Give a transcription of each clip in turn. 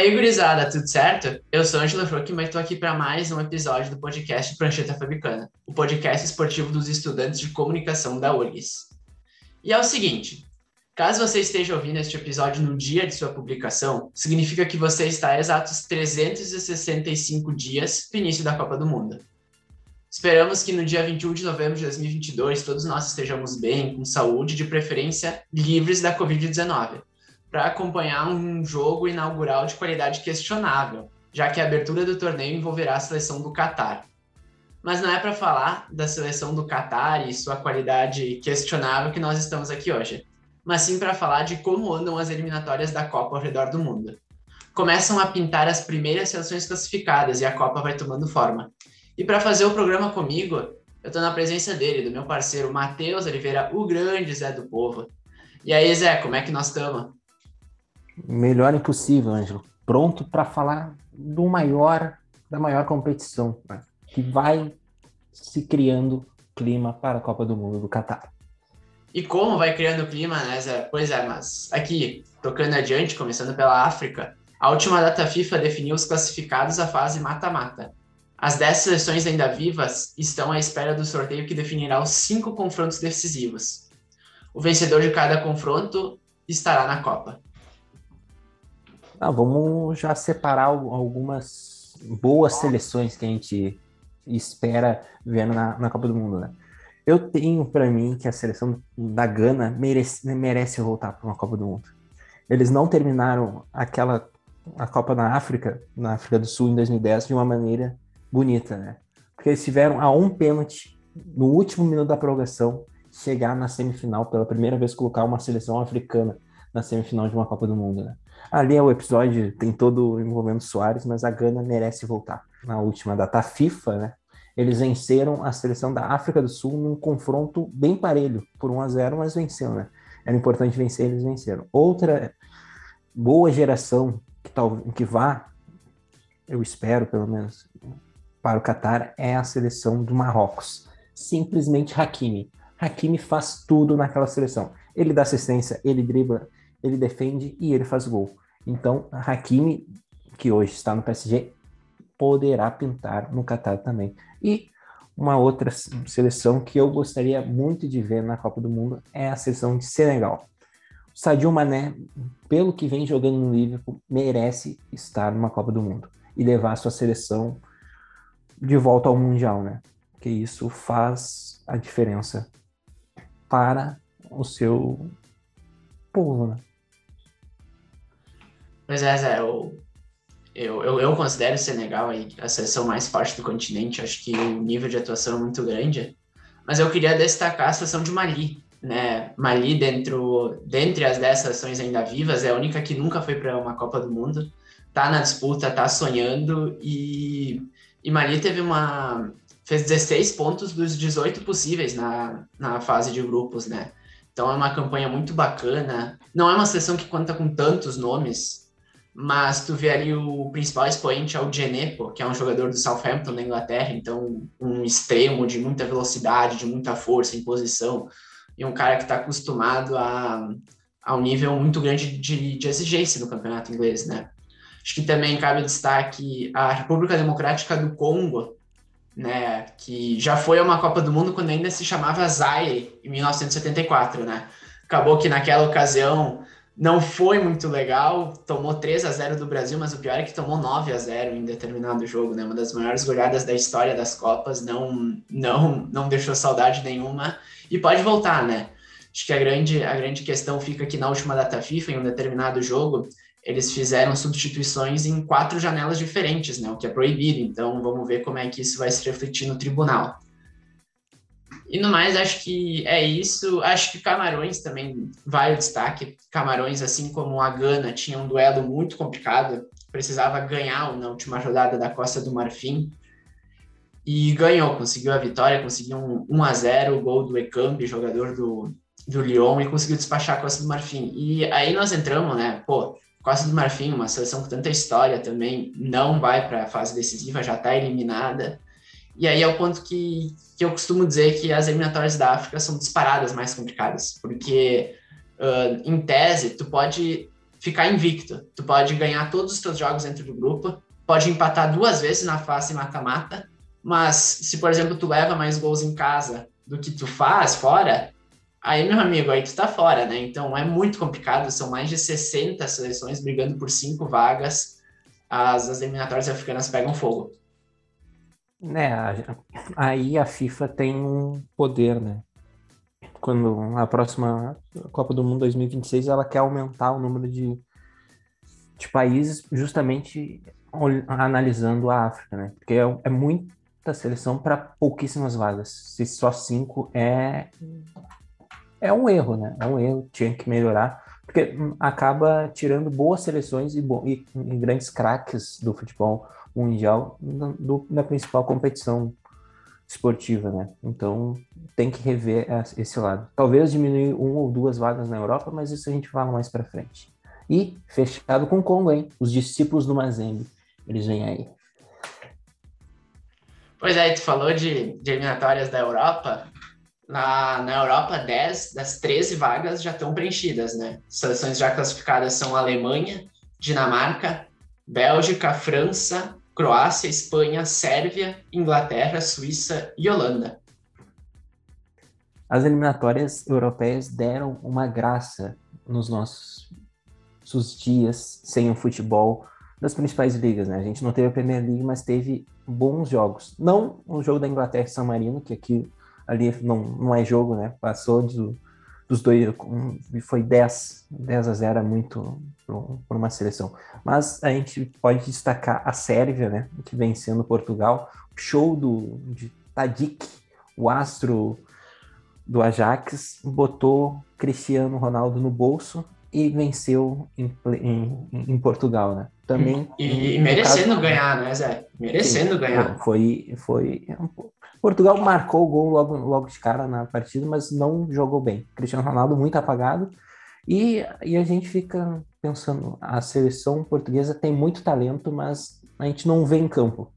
aí, gurizada, tudo certo? Eu sou Angela Frock, mas estou aqui para mais um episódio do podcast Prancheta Fabricana, o podcast esportivo dos estudantes de comunicação da URGS. E é o seguinte, caso você esteja ouvindo este episódio no dia de sua publicação, significa que você está a exatos 365 dias do início da Copa do Mundo. Esperamos que no dia 21 de novembro de 2022 todos nós estejamos bem, com saúde, de preferência livres da Covid-19 para acompanhar um jogo inaugural de qualidade questionável, já que a abertura do torneio envolverá a seleção do Catar. Mas não é para falar da seleção do Catar e sua qualidade questionável que nós estamos aqui hoje, mas sim para falar de como andam as eliminatórias da Copa ao redor do mundo. Começam a pintar as primeiras seleções classificadas e a Copa vai tomando forma. E para fazer o programa comigo, eu estou na presença dele, do meu parceiro Matheus Oliveira, o grande Zé do Povo. E aí, Zé, como é que nós estamos? Melhor impossível, Ângelo. Pronto para falar do maior, da maior competição, né? que vai se criando clima para a Copa do Mundo do Catar. E como vai criando clima, né, Zé? Pois é, mas aqui, tocando adiante, começando pela África, a última data FIFA definiu os classificados à fase mata-mata. As 10 seleções ainda vivas estão à espera do sorteio que definirá os cinco confrontos decisivos. O vencedor de cada confronto estará na Copa. Ah, vamos já separar algumas boas seleções que a gente espera vendo na, na Copa do Mundo, né? Eu tenho para mim que a seleção da Gana merece, merece voltar para uma Copa do Mundo. Eles não terminaram aquela a Copa na África, na África do Sul em 2010 de uma maneira bonita, né? Porque eles tiveram a um pênalti no último minuto da prorrogação chegar na semifinal pela primeira vez colocar uma seleção africana na semifinal de uma Copa do Mundo, né? Ali é o episódio, tem todo envolvendo Soares, mas a Gana merece voltar. Na última data FIFA, né? Eles venceram a seleção da África do Sul num confronto bem parelho, por 1 a 0 mas venceram, né? Era importante vencer, eles venceram. Outra boa geração que, tal, que vá, eu espero pelo menos, para o Catar é a seleção do Marrocos. Simplesmente Hakimi. Hakimi faz tudo naquela seleção. Ele dá assistência, ele dribla, ele defende e ele faz gol. Então, Hakimi, que hoje está no PSG, poderá pintar no Qatar também. E uma outra seleção que eu gostaria muito de ver na Copa do Mundo é a seleção de Senegal. O Sadio Mané, pelo que vem jogando no Liverpool, merece estar numa Copa do Mundo e levar a sua seleção de volta ao Mundial, né? Porque isso faz a diferença para o seu povo, né? Pois é, Zé, eu, eu, eu, eu considero o Senegal aí a seleção mais forte do continente, acho que o nível de atuação é muito grande, mas eu queria destacar a seleção de Mali, né? Mali, dentro, dentre as 10 seleções ainda vivas, é a única que nunca foi para uma Copa do Mundo, tá na disputa, tá sonhando, e, e Mali teve uma... fez 16 pontos dos 18 possíveis na, na fase de grupos, né? Então é uma campanha muito bacana. Não é uma seleção que conta com tantos nomes, mas tu vê ali o principal expoente é o Genepo, que é um jogador do Southampton da Inglaterra, então um extremo de muita velocidade, de muita força em posição, e um cara que está acostumado a, a um nível muito grande de, de exigência no campeonato inglês, né? Acho que também cabe destaque a República Democrática do Congo, né, que já foi uma Copa do Mundo quando ainda se chamava Zaire, em 1974, né? Acabou que naquela ocasião não foi muito legal, tomou 3 a 0 do Brasil, mas o pior é que tomou 9 a 0 em determinado jogo, né? Uma das maiores goleadas da história das Copas, não não não deixou saudade nenhuma e pode voltar, né? Acho que a grande a grande questão fica que na última data FIFA, em um determinado jogo, eles fizeram substituições em quatro janelas diferentes, né? O que é proibido. Então, vamos ver como é que isso vai se refletir no tribunal. E no mais, acho que é isso. Acho que Camarões também vai o destaque. Camarões, assim como a Gana, tinha um duelo muito complicado, precisava ganhar na última rodada da Costa do Marfim. E ganhou, conseguiu a vitória, conseguiu um 1 a 0 gol do Ekambi, jogador do, do Lyon, e conseguiu despachar a Costa do Marfim. E aí nós entramos, né? Pô, Costa do Marfim, uma seleção com tanta história também, não vai para a fase decisiva, já está eliminada. E aí é o ponto que, que eu costumo dizer que as eliminatórias da África são disparadas mais complicadas, porque uh, em tese tu pode ficar invicto. Tu pode ganhar todos os teus jogos dentro do grupo, pode empatar duas vezes na fase mata-mata, mas se, por exemplo, tu leva mais gols em casa do que tu faz fora, aí, meu amigo, aí tu tá fora, né? Então é muito complicado, são mais de 60 seleções brigando por cinco vagas, as, as eliminatórias africanas pegam fogo. É, aí a FIFA tem um poder, né? Quando a próxima Copa do Mundo 2026 ela quer aumentar o número de, de países justamente analisando a África, né? Porque é, é muita seleção para pouquíssimas vagas. Se só cinco é é um erro, né? É um erro, tinha que melhorar, porque acaba tirando boas seleções e, e, e grandes craques do futebol mundial do, da principal competição esportiva, né? Então tem que rever esse lado. Talvez diminuir uma ou duas vagas na Europa, mas isso a gente fala mais para frente. E fechado com o Congo, hein? Os discípulos do Mazembe, eles vêm aí. Pois é, tu falou de, de eliminatórias da Europa. Na, na Europa, 10 das 13 vagas já estão preenchidas, né? Seleções já classificadas são Alemanha, Dinamarca, Bélgica, França, Croácia, Espanha, Sérvia, Inglaterra, Suíça e Holanda. As eliminatórias europeias deram uma graça nos nossos dias sem o futebol das principais ligas, né? A gente não teve a Premier League, mas teve bons jogos. Não o jogo da Inglaterra e São Marino, que aqui ali não, não é jogo, né? Passou do, dos dois, foi 10, 10 a 0 é muito por uma seleção. Mas a gente pode destacar a Sérvia, né, que vencendo Portugal, show do de Tadic, o astro do Ajax, botou Cristiano Ronaldo no bolso e venceu em, em, em Portugal, né? Também. E, e merecendo caso, ganhar, né, Zé? Merecendo sim, ganhar. Foi, foi. Portugal marcou o gol logo, logo de cara na partida, mas não jogou bem. Cristiano Ronaldo muito apagado. E, e a gente fica pensando, a seleção portuguesa tem muito talento, mas a gente não vê em campo.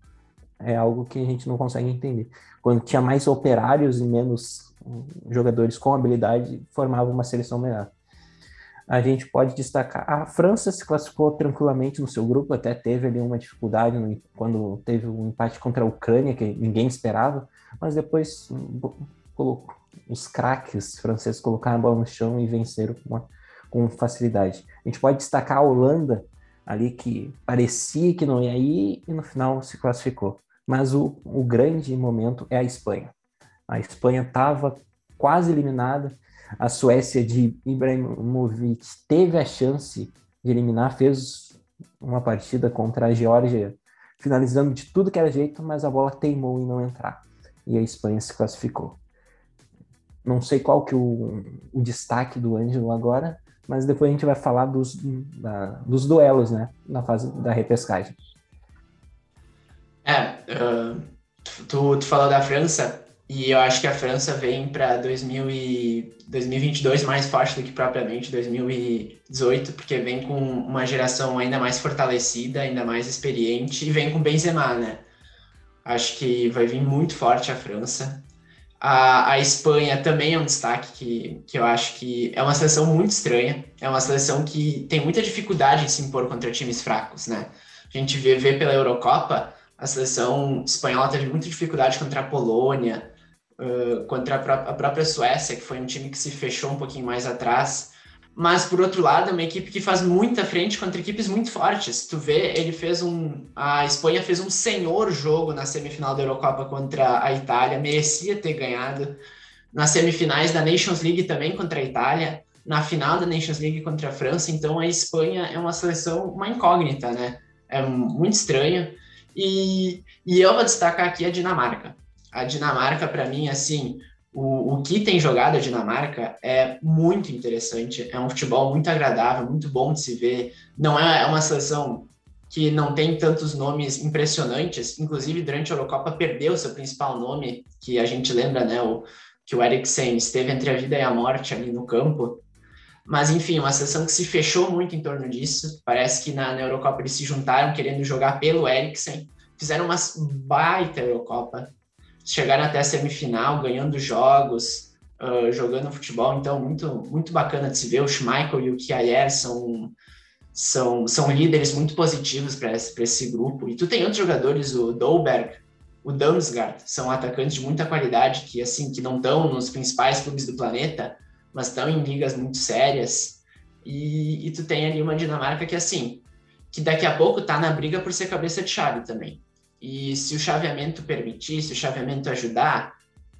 É algo que a gente não consegue entender. Quando tinha mais operários e menos jogadores com habilidade, formava uma seleção melhor a gente pode destacar. A França se classificou tranquilamente no seu grupo, até teve ali uma dificuldade no, quando teve um empate contra a Ucrânia, que ninguém esperava, mas depois colocou, os craques franceses colocaram a bola no chão e venceram com, uma, com facilidade. A gente pode destacar a Holanda, ali que parecia que não ia ir e no final se classificou. Mas o, o grande momento é a Espanha. A Espanha estava quase eliminada, a Suécia de Ibrahimovic teve a chance de eliminar, fez uma partida contra a Geórgia, finalizando de tudo que era jeito, mas a bola teimou em não entrar. E a Espanha se classificou. Não sei qual que é o, o destaque do Ângelo agora, mas depois a gente vai falar dos, da, dos duelos, né? Na fase da repescagem. É, uh, tu, tu falou da França, e eu acho que a França vem para 2022 mais forte do que propriamente 2018, porque vem com uma geração ainda mais fortalecida, ainda mais experiente, e vem com Benzema, né? Acho que vai vir muito forte a França. A, a Espanha também é um destaque que, que eu acho que é uma seleção muito estranha. É uma seleção que tem muita dificuldade em se impor contra times fracos, né? A gente vê, vê pela Eurocopa, a seleção espanhola teve muita dificuldade contra a Polônia, contra a, a, própria Suécia, que foi um time que se fechou um pouquinho mais atrás. Mas, por outro lado, é uma equipe que faz muita frente contra equipes muito fortes. Tu vê, ele fez um. A Espanha fez um senhor jogo na semifinal da Eurocopa contra a Itália, merecia ter ganhado. Nas semifinais da Nations League também contra a Itália, na final da Nations League contra a França. Então, a Espanha é uma seleção, uma incógnita, né? É muito estranho. E, e eu vou destacar aqui a Dinamarca a Dinamarca, para mim, assim, o, o que tem jogado a Dinamarca é muito interessante. É um futebol muito agradável, muito bom de se ver. Não é, é uma seleção que não tem tantos nomes impressionantes. Inclusive, durante a Eurocopa, perdeu seu principal nome, que a gente lembra, né? O, que o Eriksen esteve entre a vida e a morte ali no campo. Mas, enfim, uma seleção que se fechou muito em torno disso. Parece que na, na Eurocopa eles se juntaram querendo jogar pelo Eriksen. Fizeram uma baita Eurocopa chegaram até a semifinal, ganhando jogos, uh, jogando futebol, então muito, muito bacana de se ver. O Schmeichel e o Kjaer são, são, são líderes muito positivos para esse, esse grupo. E tu tem outros jogadores, o Dolberg, o Damsgaard, são atacantes de muita qualidade que assim que não estão nos principais clubes do planeta, mas estão em ligas muito sérias. E, e tu tem ali uma Dinamarca que assim, que daqui a pouco tá na briga por ser cabeça de chave também. E se o chaveamento permitir, se o chaveamento ajudar,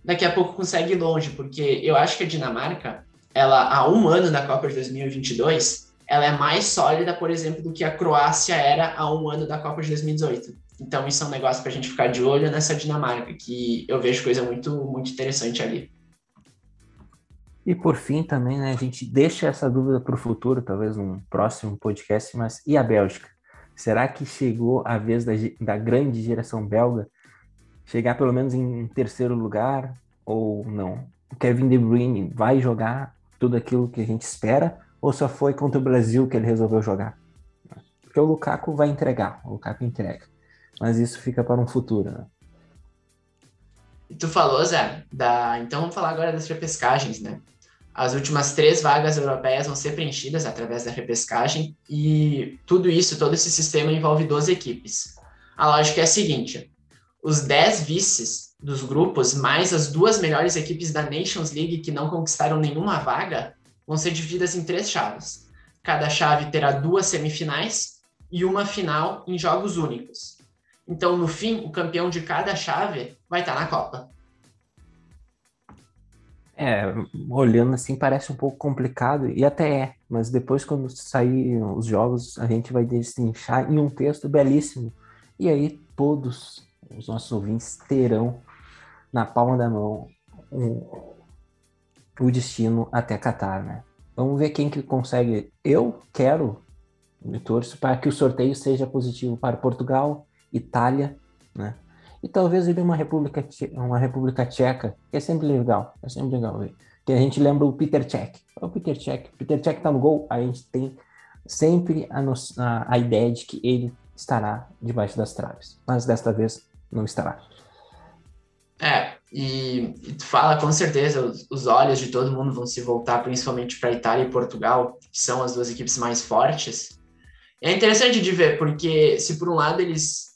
daqui a pouco consegue ir longe, porque eu acho que a Dinamarca, ela há um ano da Copa de 2022, ela é mais sólida, por exemplo, do que a Croácia era há um ano da Copa de 2018. Então, isso é um negócio para a gente ficar de olho nessa Dinamarca, que eu vejo coisa muito, muito interessante ali. E por fim também, né, a gente deixa essa dúvida para o futuro, talvez num próximo podcast, mas e a Bélgica? Será que chegou a vez da, da grande geração belga chegar pelo menos em terceiro lugar ou não? O Kevin De Bruyne vai jogar tudo aquilo que a gente espera ou só foi contra o Brasil que ele resolveu jogar? Porque o Lukaku vai entregar, o Lukaku entrega. Mas isso fica para um futuro, né? Tu falou, Zé, da... então vamos falar agora das repescagens, né? As últimas três vagas europeias vão ser preenchidas através da repescagem e tudo isso, todo esse sistema envolve 12 equipes. A lógica é a seguinte: os 10 vices dos grupos, mais as duas melhores equipes da Nations League que não conquistaram nenhuma vaga, vão ser divididas em três chaves. Cada chave terá duas semifinais e uma final em jogos únicos. Então, no fim, o campeão de cada chave vai estar na Copa. É, olhando assim parece um pouco complicado, e até é, mas depois quando sair os jogos, a gente vai destrinchar em um texto belíssimo. E aí todos os nossos ouvintes terão na palma da mão um, o destino até Qatar, né? Vamos ver quem que consegue. Eu quero, me torço para que o sorteio seja positivo para Portugal, Itália, né? E talvez ele uma república uma república tcheca, que é sempre legal, é sempre legal ver. Que a gente lembra o Peter Cech. O Peter Cech, Peter Cech tá no gol, a gente tem sempre a, a, a ideia de que ele estará debaixo das traves, mas desta vez não estará. É, e, e, tu fala com certeza, os, os, olhos de todo mundo vão se voltar principalmente para Itália e Portugal, que são as duas equipes mais fortes. É interessante de ver, porque se por um lado eles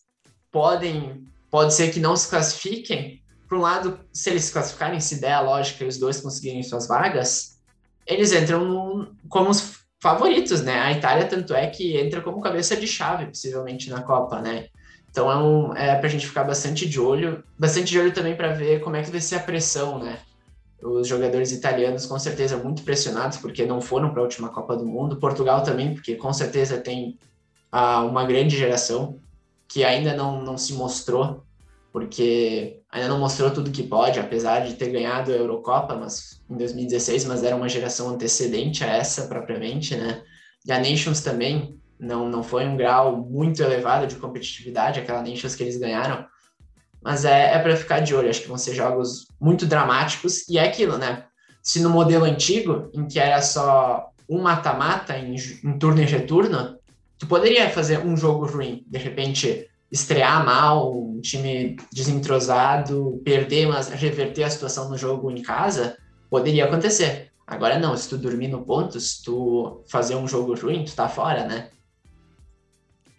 podem, pode ser que não se classifiquem, por um lado, se eles se classificarem, se der a lógica e os dois conseguirem suas vagas, eles entram como os favoritos, né? A Itália, tanto é que entra como cabeça de chave, possivelmente, na Copa, né? Então é, um, é para a gente ficar bastante de olho, bastante de olho também para ver como é que vai ser a pressão, né? Os jogadores italianos com certeza muito pressionados porque não foram para a última Copa do Mundo. Portugal também, porque com certeza tem ah, uma grande geração que ainda não, não se mostrou, porque ainda não mostrou tudo que pode, apesar de ter ganhado a Eurocopa mas, em 2016, mas era uma geração antecedente a essa propriamente, né? E a Nations também não, não foi um grau muito elevado de competitividade, aquela Nations que eles ganharam, mas é, é para ficar de olho. Acho que vão ser jogos muito dramáticos e é aquilo, né? Se no modelo antigo, em que era só um mata-mata em, em turno e retorno, tu poderia fazer um jogo ruim, de repente estrear mal, um time desentrosado, perder, mas reverter a situação no jogo em casa, poderia acontecer. Agora não, se tu dormir no ponto, se tu fazer um jogo ruim, tu tá fora, né?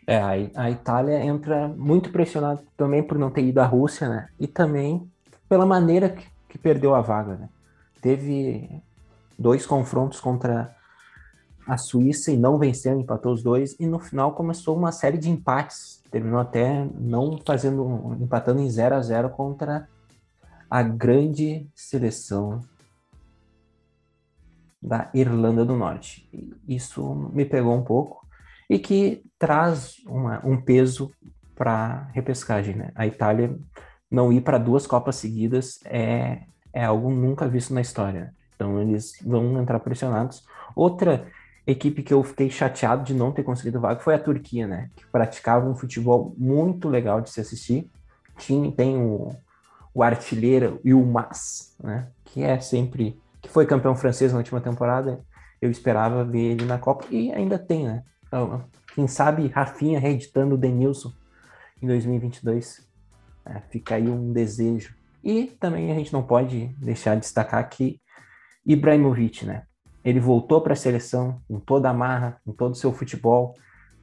É, a, Itália entra muito pressionada também por não ter ido à Rússia, né? E também pela maneira que, que perdeu a vaga, né? Teve dois confrontos contra a Suíça e não venceu, empatou os dois, e no final começou uma série de empates. Terminou até não fazendo, empatando em 0 a 0 contra a grande seleção da Irlanda do Norte. Isso me pegou um pouco e que traz uma, um peso para repescagem. Né? A Itália não ir para duas Copas seguidas é, é algo nunca visto na história. Então eles vão entrar pressionados. Outra equipe que eu fiquei chateado de não ter conseguido vaga foi a Turquia, né? Que praticava um futebol muito legal de se assistir. Tinha, tem o, o artilheiro Yilmaz, né? Que é sempre que foi campeão francês na última temporada. Eu esperava ver ele na Copa e ainda tem, né? Então, quem sabe Rafinha reeditando o Denilson em 2022. É, fica aí um desejo. E também a gente não pode deixar de destacar que Ibrahimovic, né? Ele voltou para a seleção com toda a marra, com todo o seu futebol,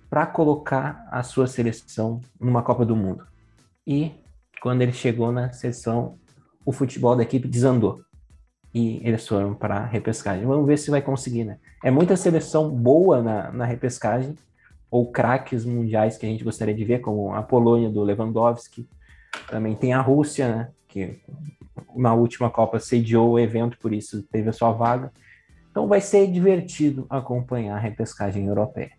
para colocar a sua seleção numa Copa do Mundo. E quando ele chegou na seleção, o futebol da equipe desandou. E eles foram para a repescagem. Vamos ver se vai conseguir, né? É muita seleção boa na, na repescagem, ou craques mundiais que a gente gostaria de ver, como a Polônia do Lewandowski. Também tem a Rússia, né? Que na última Copa sediou o evento, por isso teve a sua vaga. Então vai ser divertido acompanhar a repescagem europeia.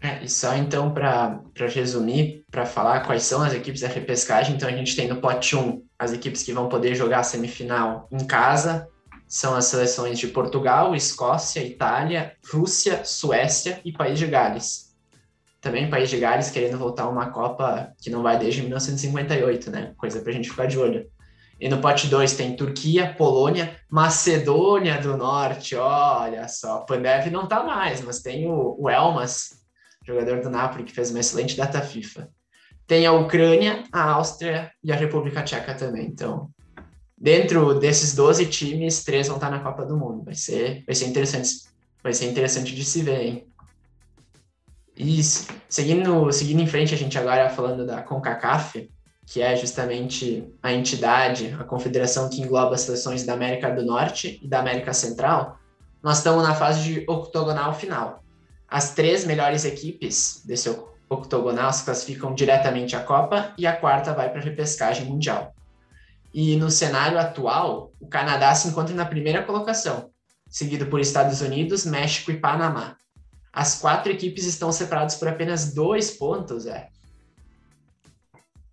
É, e só então para resumir, para falar quais são as equipes da repescagem, então a gente tem no pote 1 as equipes que vão poder jogar a semifinal em casa, são as seleções de Portugal, Escócia, Itália, Rússia, Suécia e País de Gales. Também País de Gales querendo voltar a uma Copa que não vai desde 1958, né? Coisa para a gente ficar de olho. E no pote 2 tem Turquia, Polônia, Macedônia do Norte. Olha só, Pandev não tá mais, mas tem o, o Elmas, jogador do Napoli, que fez uma excelente data FIFA. Tem a Ucrânia, a Áustria e a República Tcheca também. Então, dentro desses 12 times, três vão estar na Copa do Mundo. Vai ser, vai ser interessante, vai ser interessante de se ver, hein? E seguindo, seguindo em frente, a gente agora falando da CONCACAF, que é justamente a entidade, a confederação que engloba as seleções da América do Norte e da América Central, nós estamos na fase de octogonal final. As três melhores equipes desse octogonal se classificam diretamente à Copa e a quarta vai para a repescagem mundial. E no cenário atual, o Canadá se encontra na primeira colocação, seguido por Estados Unidos, México e Panamá. As quatro equipes estão separadas por apenas dois pontos, é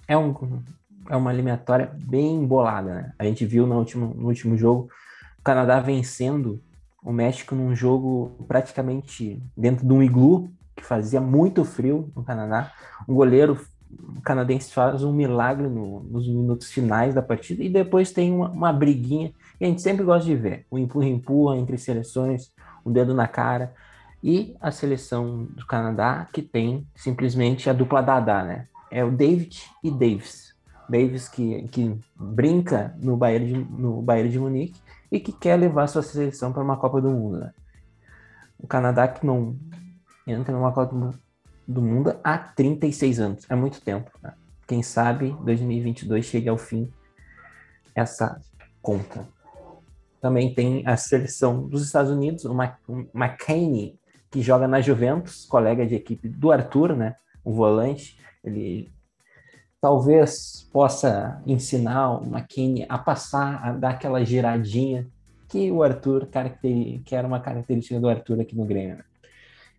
é, um, é uma eliminatória bem embolada, né? A gente viu no último, no último jogo o Canadá vencendo o México num jogo praticamente dentro de um iglu, que fazia muito frio no Canadá. Um goleiro canadense faz um milagre no, nos minutos finais da partida e depois tem uma, uma briguinha que a gente sempre gosta de ver. O empurra-empurra entre seleções, o dedo na cara. E a seleção do Canadá, que tem simplesmente a dupla Dada, né? É o David e Davis. Davis que, que brinca no Bayern, de, no Bayern de Munique e que quer levar sua seleção para uma Copa do Mundo. Né? O Canadá que não entra numa Copa do Mundo há 36 anos, é muito tempo. Né? Quem sabe 2022 chegue ao fim essa conta. Também tem a seleção dos Estados Unidos, o McKinney, que joga na Juventus, colega de equipe do Arthur, né? O volante, ele talvez possa ensinar o McKinney a passar, a dar aquela giradinha que o Arthur, que era uma característica do Arthur aqui no Grêmio. Né?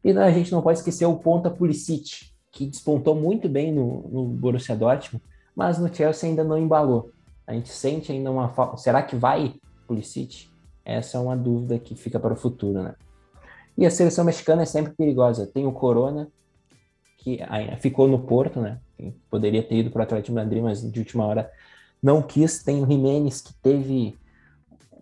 E a gente não pode esquecer o ponta Pulisic, que despontou muito bem no, no Borussia Dortmund, mas no Chelsea ainda não embalou. A gente sente ainda uma falta. Será que vai Pulisic? Essa é uma dúvida que fica para o futuro, né? E a seleção mexicana é sempre perigosa. Tem o Corona, que ficou no Porto, né? Poderia ter ido para o Atlético de Madrid, mas de última hora não quis. Tem o Jimenez, que teve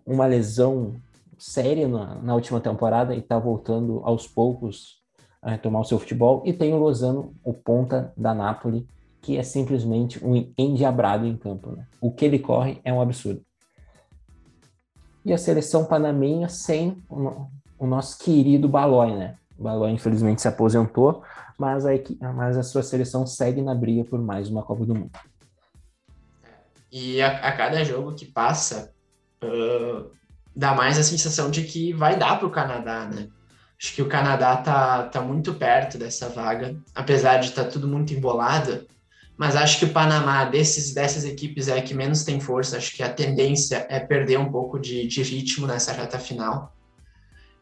uma lesão séria na, na última temporada e está voltando aos poucos a retomar o seu futebol. E tem o Lozano, o ponta da Napoli, que é simplesmente um endiabrado em campo. Né? O que ele corre é um absurdo. E a seleção panamenha sem o, o nosso querido Balói, né? O Balói infelizmente se aposentou, mas a, mas a sua seleção segue na briga por mais uma Copa do Mundo. E a, a cada jogo que passa, uh, dá mais a sensação de que vai dar para o Canadá, né? Acho que o Canadá tá, tá muito perto dessa vaga, apesar de estar tá tudo muito embolado. Mas acho que o Panamá, desses, dessas equipes, é que menos tem força. Acho que a tendência é perder um pouco de, de ritmo nessa reta final.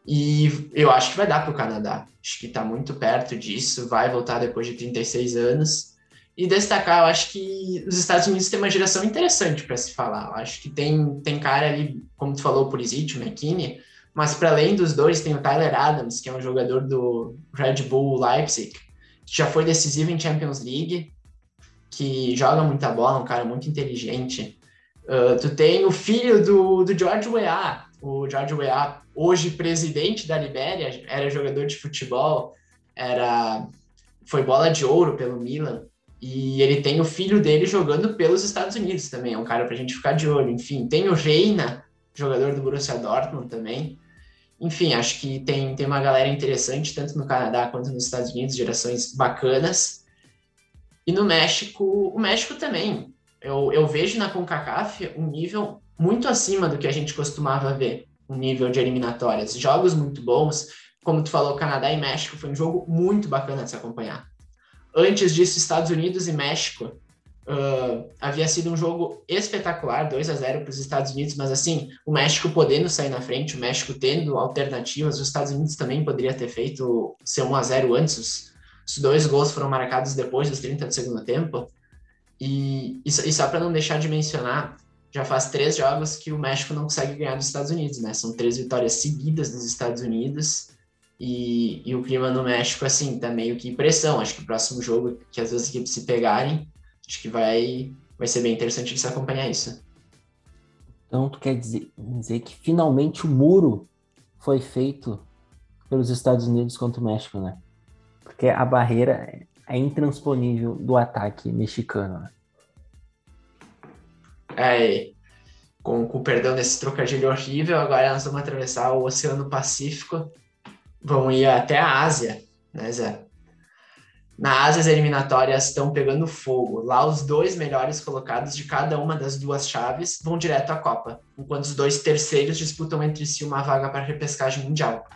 E eu acho que vai dar para o Canadá. Acho que está muito perto disso. Vai voltar depois de 36 anos. E destacar, eu acho que os Estados Unidos têm uma geração interessante para se falar. Eu acho que tem, tem cara ali, como tu falou, Pulisic, McKinney, mas para além dos dois, tem o Tyler Adams, que é um jogador do Red Bull Leipzig, que já foi decisivo em Champions League, que joga muita bola, um cara muito inteligente. Uh, tu tem o filho do, do George Weah, o George Weah, hoje presidente da Libéria, era jogador de futebol, era foi bola de ouro pelo Milan, e ele tem o filho dele jogando pelos Estados Unidos também, é um cara para a gente ficar de olho. Enfim, tem o Reina, jogador do Borussia Dortmund também. enfim, acho que tem, tem uma galera interessante, tanto no Canadá quanto nos Estados Unidos, gerações bacanas. E no México, o México também. Eu, eu vejo na CONCACAF um nível muito acima do que a gente costumava ver, um nível de eliminatórias. Jogos muito bons, como tu falou, Canadá e México foi um jogo muito bacana de se acompanhar. Antes disso, Estados Unidos e México uh, havia sido um jogo espetacular, 2 a 0 para os Estados Unidos, mas assim, o México podendo sair na frente, o México tendo alternativas, os Estados Unidos também poderia ter feito ser 1 a 0 antes, os, os dois gols foram marcados depois dos 30 do segundo tempo. E, e, e só para não deixar de mencionar, já faz três jogos que o México não consegue ganhar dos Estados Unidos, né? São três vitórias seguidas dos Estados Unidos. E, e, o clima no México, assim, tá meio que pressão. Acho que o próximo jogo que as duas equipes se pegarem, acho que vai, vai ser bem interessante de se acompanhar isso. Então, tu quer dizer, dizer que finalmente o muro foi feito pelos Estados Unidos contra o México, né? Porque a barreira é intransponível do ataque mexicano, né? É, com, com o perdão desse trocadilho horrível, agora nós vamos atravessar o Oceano Pacífico vão ir até a Ásia, né, Zé? Na Ásia, as eliminatórias estão pegando fogo. Lá, os dois melhores colocados de cada uma das duas chaves vão direto à Copa, enquanto os dois terceiros disputam entre si uma vaga para a repescagem mundial.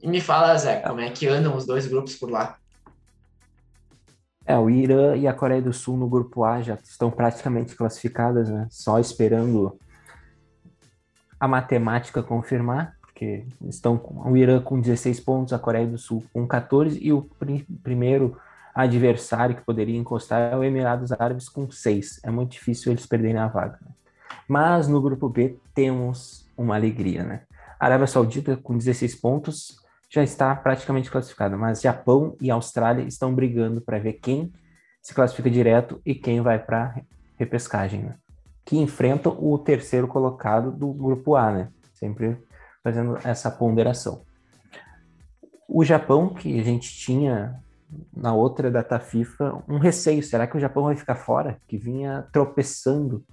E me fala, Zé, como é que andam os dois grupos por lá? É, o Irã e a Coreia do Sul no grupo A já estão praticamente classificadas, né? Só esperando a matemática confirmar porque estão com o Irã com 16 pontos, a Coreia do Sul com 14 e o pr primeiro adversário que poderia encostar é o Emirados Árabes com 6. É muito difícil eles perderem a vaga. Né? Mas no grupo B temos uma alegria, né? A Arábia Saudita com 16 pontos já está praticamente classificada, mas Japão e Austrália estão brigando para ver quem se classifica direto e quem vai para repescagem, né? Que enfrentam o terceiro colocado do grupo A, né? Sempre fazendo essa ponderação. O Japão, que a gente tinha na outra data FIFA um receio, será que o Japão vai ficar fora? Que vinha tropeçando,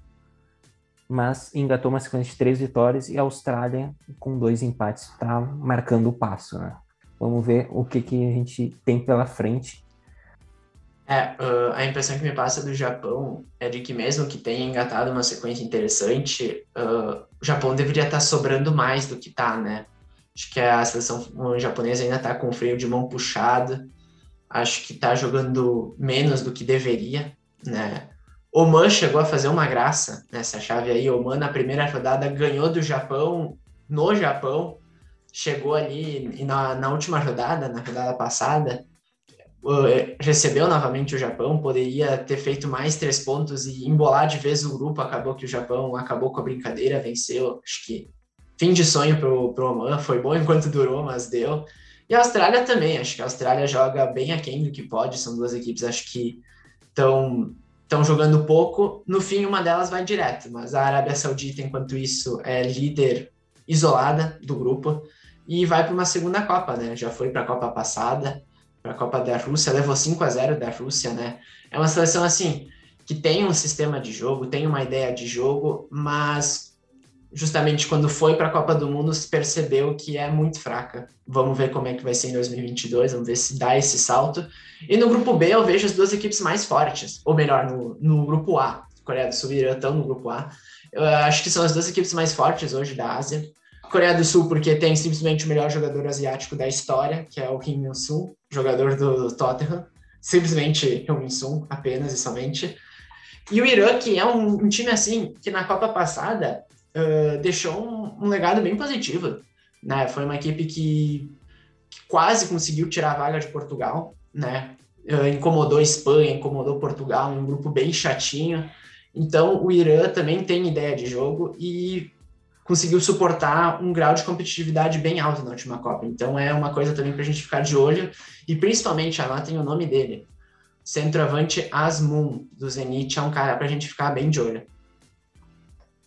mas engatou uma sequência de três vitórias e a Austrália, com dois empates, está marcando o passo, né? Vamos ver o que, que a gente tem pela frente é, uh, a impressão que me passa do Japão é de que mesmo que tenha engatado uma sequência interessante, uh, o Japão deveria estar tá sobrando mais do que está, né? Acho que a seleção japonesa ainda está com o freio de mão puxado, acho que está jogando menos do que deveria, né? Oman chegou a fazer uma graça nessa chave aí. Oman, na primeira rodada, ganhou do Japão no Japão, chegou ali e na, na última rodada, na rodada passada, eh, recebeu novamente o Japão, poderia ter feito mais três pontos e embolar de vez o grupo. Acabou que o Japão acabou com a brincadeira, venceu. Acho que fim de sonho pro, pro Oman, foi bom enquanto durou, mas deu. E a Austrália também, acho que a Austrália joga bem aquém do que pode, são duas equipes, acho que estão estão jogando pouco. No fim, uma delas vai direto, mas a Arábia Saudita, enquanto isso, é líder isolada do grupo e vai para uma segunda Copa, né? Já foi para a Copa passada, para a Copa da Rússia, levou 5 a 0 da Rússia, né? É uma seleção assim que tem um sistema de jogo, tem uma ideia de jogo, mas justamente quando foi para a Copa do Mundo se percebeu que é muito fraca. Vamos ver como é que vai ser em 2022, vamos ver se dá esse salto. E no grupo B eu vejo as duas equipes mais fortes, ou melhor, no, no grupo A. Coreia do Sul e Irã estão no grupo A. Eu acho que são as duas equipes mais fortes hoje da Ásia. Coreia do Sul, porque tem simplesmente o melhor jogador asiático da história, que é o Kim Min-soo, jogador do Tottenham. Simplesmente Kim Min-soo, apenas e somente. E o Irã, que é um, um time assim, que na Copa passada uh, deixou um, um, legado bem positivo. Né? Foi uma equipe que, que quase conseguiu tirar a vaga de Portugal, né? Uh, incomodou a Espanha, incomodou Portugal, um grupo bem chatinho. Então, o Irã também tem ideia de jogo e conseguiu suportar um grau de competitividade bem alto na última Copa. Então é uma coisa também para a gente ficar de olho e principalmente anotem o nome dele. Centroavante Asmun do Zenit é um cara para a gente ficar bem de olho.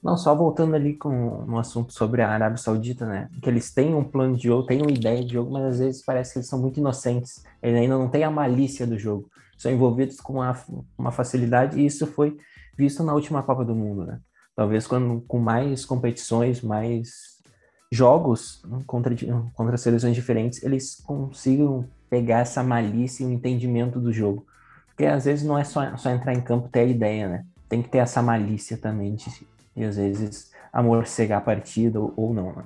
Não, só voltando ali com um assunto sobre a Arábia Saudita, né? Que eles têm um plano de jogo, têm uma ideia de jogo, mas às vezes parece que eles são muito inocentes. Eles ainda não têm a malícia do jogo. São envolvidos com uma, uma facilidade e isso foi visto na última Copa do Mundo, né? talvez quando, com mais competições, mais jogos contra, contra seleções diferentes, eles consigam pegar essa malícia e o entendimento do jogo. Porque às vezes não é só, só entrar em campo ter a ideia, né? Tem que ter essa malícia também de, e às vezes amorcegar a partida ou, não, né?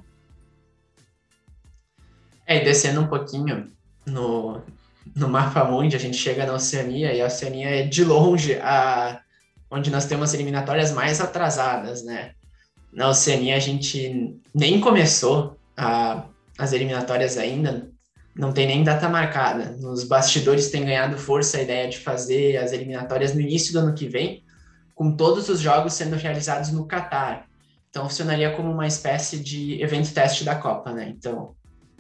É, descendo um pouquinho no, no mapa mundi, a gente chega na Oceania, e a Oceania é de longe a onde nós temos eliminatórias mais atrasadas, né? Na Oceania a gente nem começou a, as eliminatórias ainda, não tem nem data marcada. Nos bastidores tem ganhado força a ideia de fazer as eliminatórias no início do ano que vem, com todos os jogos sendo realizados no Catar. Então funcionaria como uma espécie de evento teste da Copa, né? Então,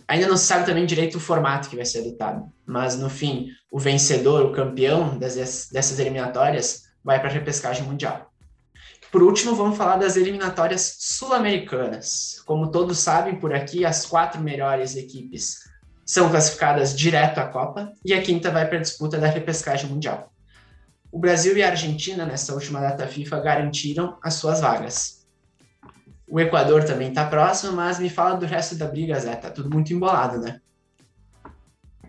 ainda não se sabe também direito o formato que vai ser adotado, mas no fim, o vencedor, o campeão das, dessas eliminatórias vai para a repescagem mundial. Por último, vamos falar das eliminatórias sul-americanas. Como todos sabem, por aqui, as quatro melhores equipes são classificadas direto à Copa e a quinta vai para a disputa da repescagem mundial. O Brasil e a Argentina, nessa última data FIFA, garantiram as suas vagas. O Equador também está próximo, mas me fala do resto da briga, Zé. Tá tudo muito embolado, né?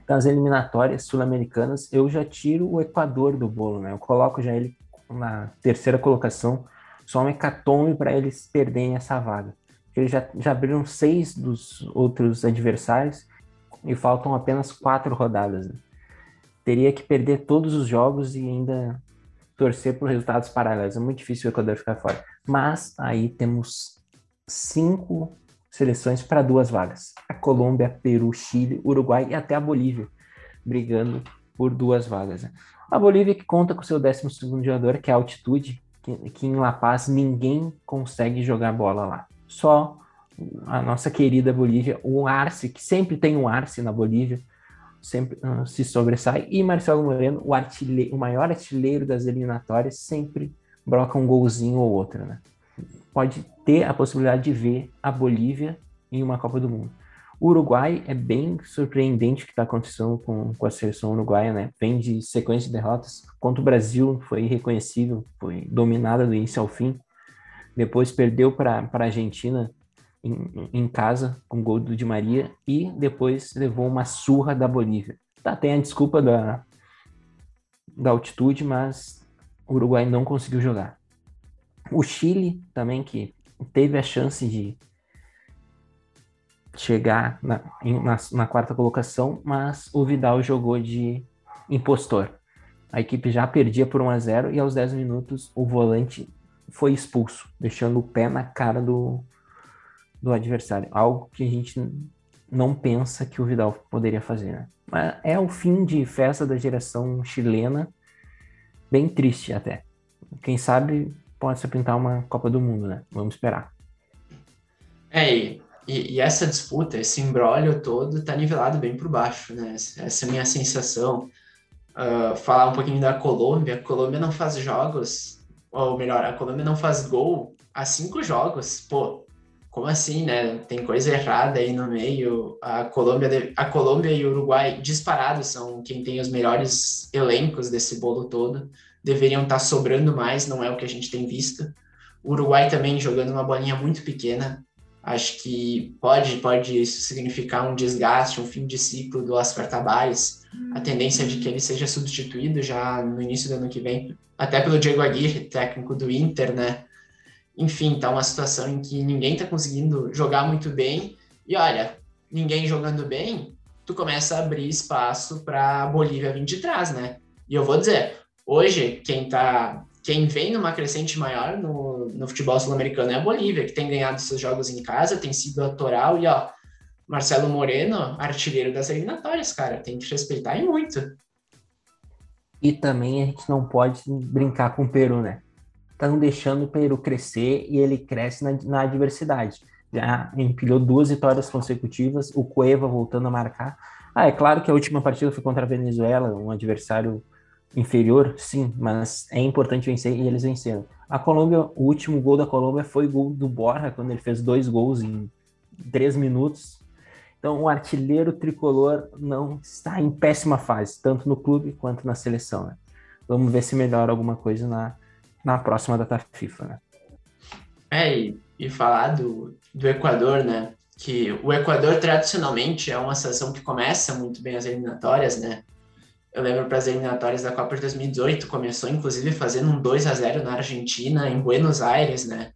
Das eliminatórias sul-americanas, eu já tiro o Equador do bolo, né? Eu coloco já ele na terceira colocação, só um hecatombe para eles perderem essa vaga. Eles já, já abriram seis dos outros adversários e faltam apenas quatro rodadas. Né? Teria que perder todos os jogos e ainda torcer por resultados paralelos. É muito difícil o Equador ficar fora. Mas aí temos cinco seleções para duas vagas: a Colômbia, Peru, Chile, Uruguai e até a Bolívia, brigando por duas vagas. Né? A Bolívia que conta com seu 12 jogador, que é a altitude, que, que em La Paz ninguém consegue jogar bola lá. Só a nossa querida Bolívia, o Arce, que sempre tem um Arce na Bolívia, sempre uh, se sobressai, e Marcelo Moreno, o, o maior artilheiro das eliminatórias, sempre broca um golzinho ou outro, né? Pode ter a possibilidade de ver a Bolívia em uma Copa do Mundo. O Uruguai é bem surpreendente o que está acontecendo com, com a seleção uruguaia, né? Vem de sequência de derrotas contra o Brasil, foi irreconhecível, foi dominada do início ao fim. Depois perdeu para a Argentina em, em, casa com o gol do Di Maria e depois levou uma surra da Bolívia. Tá, tem a desculpa da, da altitude, mas o Uruguai não conseguiu jogar. O Chile também, que teve a chance de chegar na, na, na, quarta colocação, mas o Vidal jogou de impostor. A equipe já perdia por 1 a 0 e aos 10 minutos o volante foi expulso, deixando o pé na cara do, do adversário. Algo que a gente não pensa que o Vidal poderia fazer. Né? Mas é o fim de festa da geração chilena, bem triste até. Quem sabe pode se pintar uma Copa do Mundo, né? Vamos esperar. É, e e, essa disputa, esse embrólio todo, tá nivelado bem por baixo, né? Essa é a minha sensação. Uh, falar um pouquinho da Colômbia. A Colômbia não faz jogos, ou melhor, a Colômbia não faz gol há cinco jogos. Pô, como assim, né? Tem coisa errada aí no meio. A Colômbia, a Colômbia e o Uruguai disparados são quem tem os melhores elencos desse bolo todo. Deveriam estar tá sobrando mais, não é o que a gente tem visto. O Uruguai também jogando uma bolinha muito pequena. Acho que pode, pode isso significar um desgaste, um fim de ciclo do Oscar Tabares. A tendência é de que ele seja substituído já no início do ano que vem, até pelo Diego Aguirre, técnico do Inter, né? Enfim, tá uma situação em que ninguém tá conseguindo jogar muito bem. E olha, ninguém jogando bem, tu começa a abrir espaço para Bolívia vir de trás, né? E eu vou dizer, hoje quem tá quem vem numa crescente maior no, no futebol sul-americano é a Bolívia, que tem ganhado seus jogos em casa, tem sido autoral e, ó, Marcelo Moreno, artilheiro das eliminatórias, cara, tem que respeitar e muito. E também a gente não pode brincar com o Peru, né? Estão deixando o Peru crescer e ele cresce na, na adversidade. Já empilhou duas vitórias consecutivas, o Cueva voltando a marcar. Ah, é claro que a última partida foi contra a Venezuela, um adversário inferior, sim, mas é importante vencer e eles venceram. A Colômbia, o último gol da Colômbia foi gol do Borja, quando ele fez dois gols em três minutos. Então, o artilheiro tricolor não está em péssima fase, tanto no clube quanto na seleção. Né? Vamos ver se melhora alguma coisa na, na próxima data FIFA. Né? É, e, e falar do, do Equador, né? que o Equador tradicionalmente é uma seleção que começa muito bem as eliminatórias, né? Eu lembro para as eliminatórias da Copa de 2018, começou inclusive fazendo um 2 a 0 na Argentina, em Buenos Aires, né?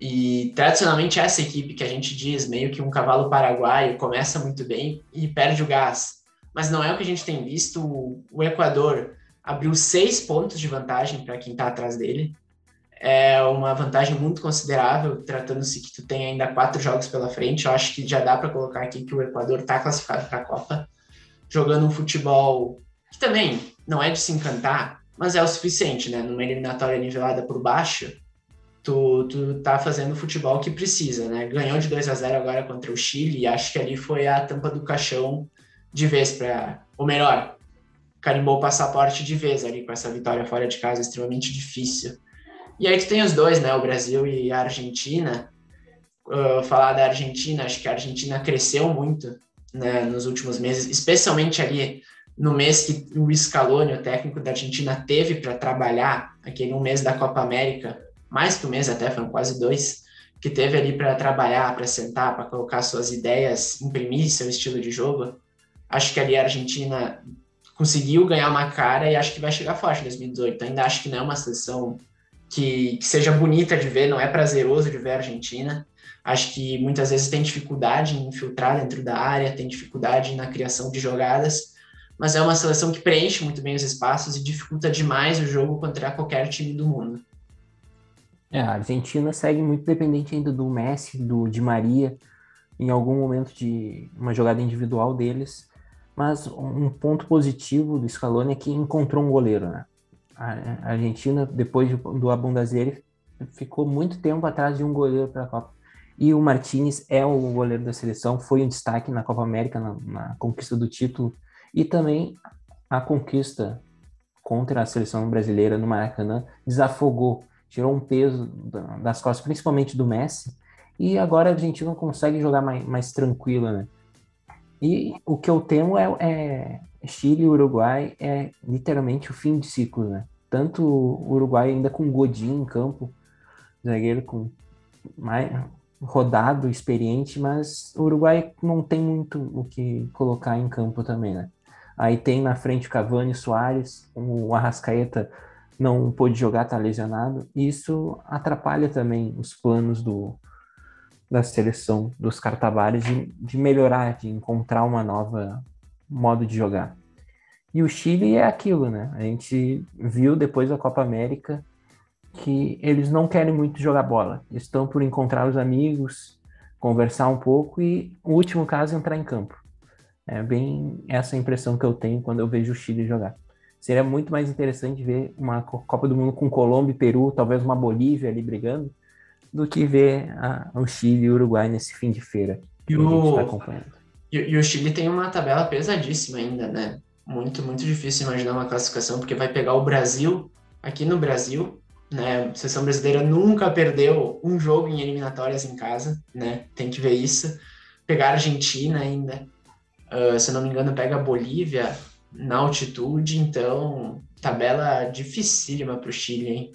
E tradicionalmente essa equipe que a gente diz meio que um cavalo paraguaio começa muito bem e perde o gás. Mas não é o que a gente tem visto. O Equador abriu seis pontos de vantagem para quem está atrás dele é uma vantagem muito considerável, tratando-se que tu tem ainda quatro jogos pela frente. Eu acho que já dá para colocar aqui que o Equador está classificado para a Copa, jogando um futebol que também não é de se encantar, mas é o suficiente, né? Numa eliminatória nivelada por baixo, tu, tu tá fazendo o futebol que precisa, né? Ganhou de 2 a 0 agora contra o Chile e acho que ali foi a tampa do caixão de vez para, ou melhor, carimbou o passaporte de vez ali com essa vitória fora de casa extremamente difícil e aí tu tem os dois, né? O Brasil e a Argentina. Uh, falar da Argentina, acho que a Argentina cresceu muito né, nos últimos meses, especialmente ali no mês que o Scaloni, o técnico da Argentina, teve para trabalhar, aquele um mês da Copa América, mais que um mês até, foram quase dois, que teve ali para trabalhar, para sentar, para colocar suas ideias, imprimir seu estilo de jogo. Acho que ali a Argentina conseguiu ganhar uma cara e acho que vai chegar forte em 2018. Ainda acho que não é uma seleção que, que seja bonita de ver, não é prazeroso de ver a Argentina. Acho que muitas vezes tem dificuldade em infiltrar dentro da área, tem dificuldade na criação de jogadas, mas é uma seleção que preenche muito bem os espaços e dificulta demais o jogo contra qualquer time do mundo. É, a Argentina segue muito dependente ainda do Messi, do Di Maria, em algum momento de uma jogada individual deles. Mas um ponto positivo do Scaloni é que encontrou um goleiro, né? a Argentina, depois do Abundazieri, ficou muito tempo atrás de um goleiro para a Copa. E o Martinez é o goleiro da seleção, foi um destaque na Copa América, na, na conquista do título, e também a conquista contra a seleção brasileira no Maracanã desafogou, tirou um peso das costas, principalmente do Messi, e agora a Argentina consegue jogar mais, mais tranquila, né? E o que eu temo é, é Chile e Uruguai é literalmente o fim de ciclo, né? Tanto o Uruguai ainda com Godin em campo, zagueiro com mais rodado, experiente, mas o Uruguai não tem muito o que colocar em campo também, né? Aí tem na frente Cavani, Soares, o Arrascaeta não pôde jogar, tá lesionado. Isso atrapalha também os planos do, da seleção dos cartabares de, de melhorar, de encontrar uma nova modo de jogar. E o Chile é aquilo, né? A gente viu depois da Copa América que eles não querem muito jogar bola. Estão por encontrar os amigos, conversar um pouco e, o último caso, entrar em campo. É bem essa impressão que eu tenho quando eu vejo o Chile jogar. Seria muito mais interessante ver uma Copa do Mundo com Colômbia e Peru, talvez uma Bolívia ali brigando, do que ver a, o Chile e o Uruguai nesse fim de feira e está acompanhando. E, e, o Chile tem uma tabela pesadíssima ainda, né? Muito, muito difícil imaginar uma classificação, porque vai pegar o Brasil, aqui no Brasil, né? A seleção brasileira nunca perdeu um jogo em eliminatórias em casa, né? Tem que ver isso. Pegar a Argentina ainda, uh, se eu não me engano, pega a Bolívia na altitude, então tabela dificílima para o Chile, hein?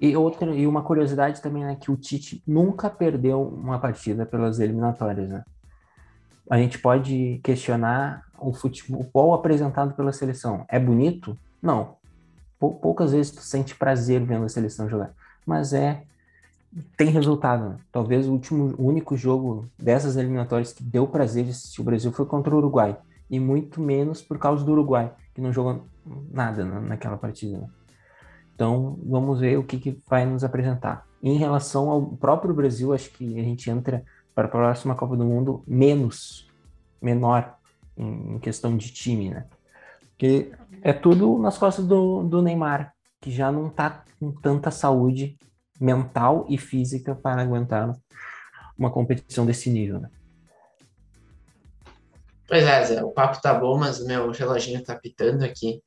E outra e uma curiosidade também é que o Tite nunca perdeu uma partida pelas eliminatórias, né? A gente pode questionar o futebol apresentado pela seleção. É bonito? Não. Poucas vezes tu sente prazer vendo a seleção jogar, mas é tem resultado. Né? Talvez o último, o único jogo dessas eliminatórias que deu prazer de assistir o Brasil foi contra o Uruguai e muito menos por causa do Uruguai que não jogou nada naquela partida. Né? Então, vamos ver o que, que vai nos apresentar. Em relação ao próprio Brasil, acho que a gente entra para a próxima Copa do Mundo menos, menor em, questão de time, né? Porque é tudo nas costas do, do Neymar, que já não está com tanta saúde mental e física para aguentar uma competição desse nível, né? Pois é, Zé, o papo tá bom, mas meu reloginho tá pitando aqui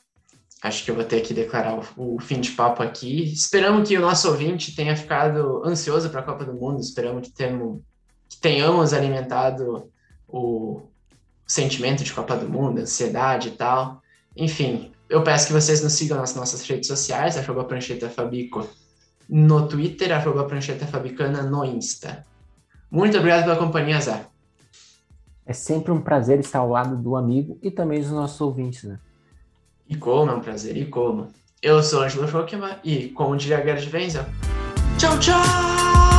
acho que eu vou ter que declarar o, o, fim de papo aqui. Esperamos que o nosso ouvinte tenha ficado ansioso para a Copa do Mundo, esperamos que, temo, que tenhamos alimentado o sentimento de Copa do Mundo, ansiedade e tal. Enfim, eu peço que vocês nos sigam nas nossas redes sociais, arroba prancheta fabico no Twitter, arroba prancheta fabicana no Insta. Muito obrigado pela companhia, Zé. É sempre um prazer estar ao lado do amigo e também dos nossos ouvintes, né? E como é um prazer, e como. Eu sou Angelo Schokema e, como diria Gerd Wenzel, tchau, tchau!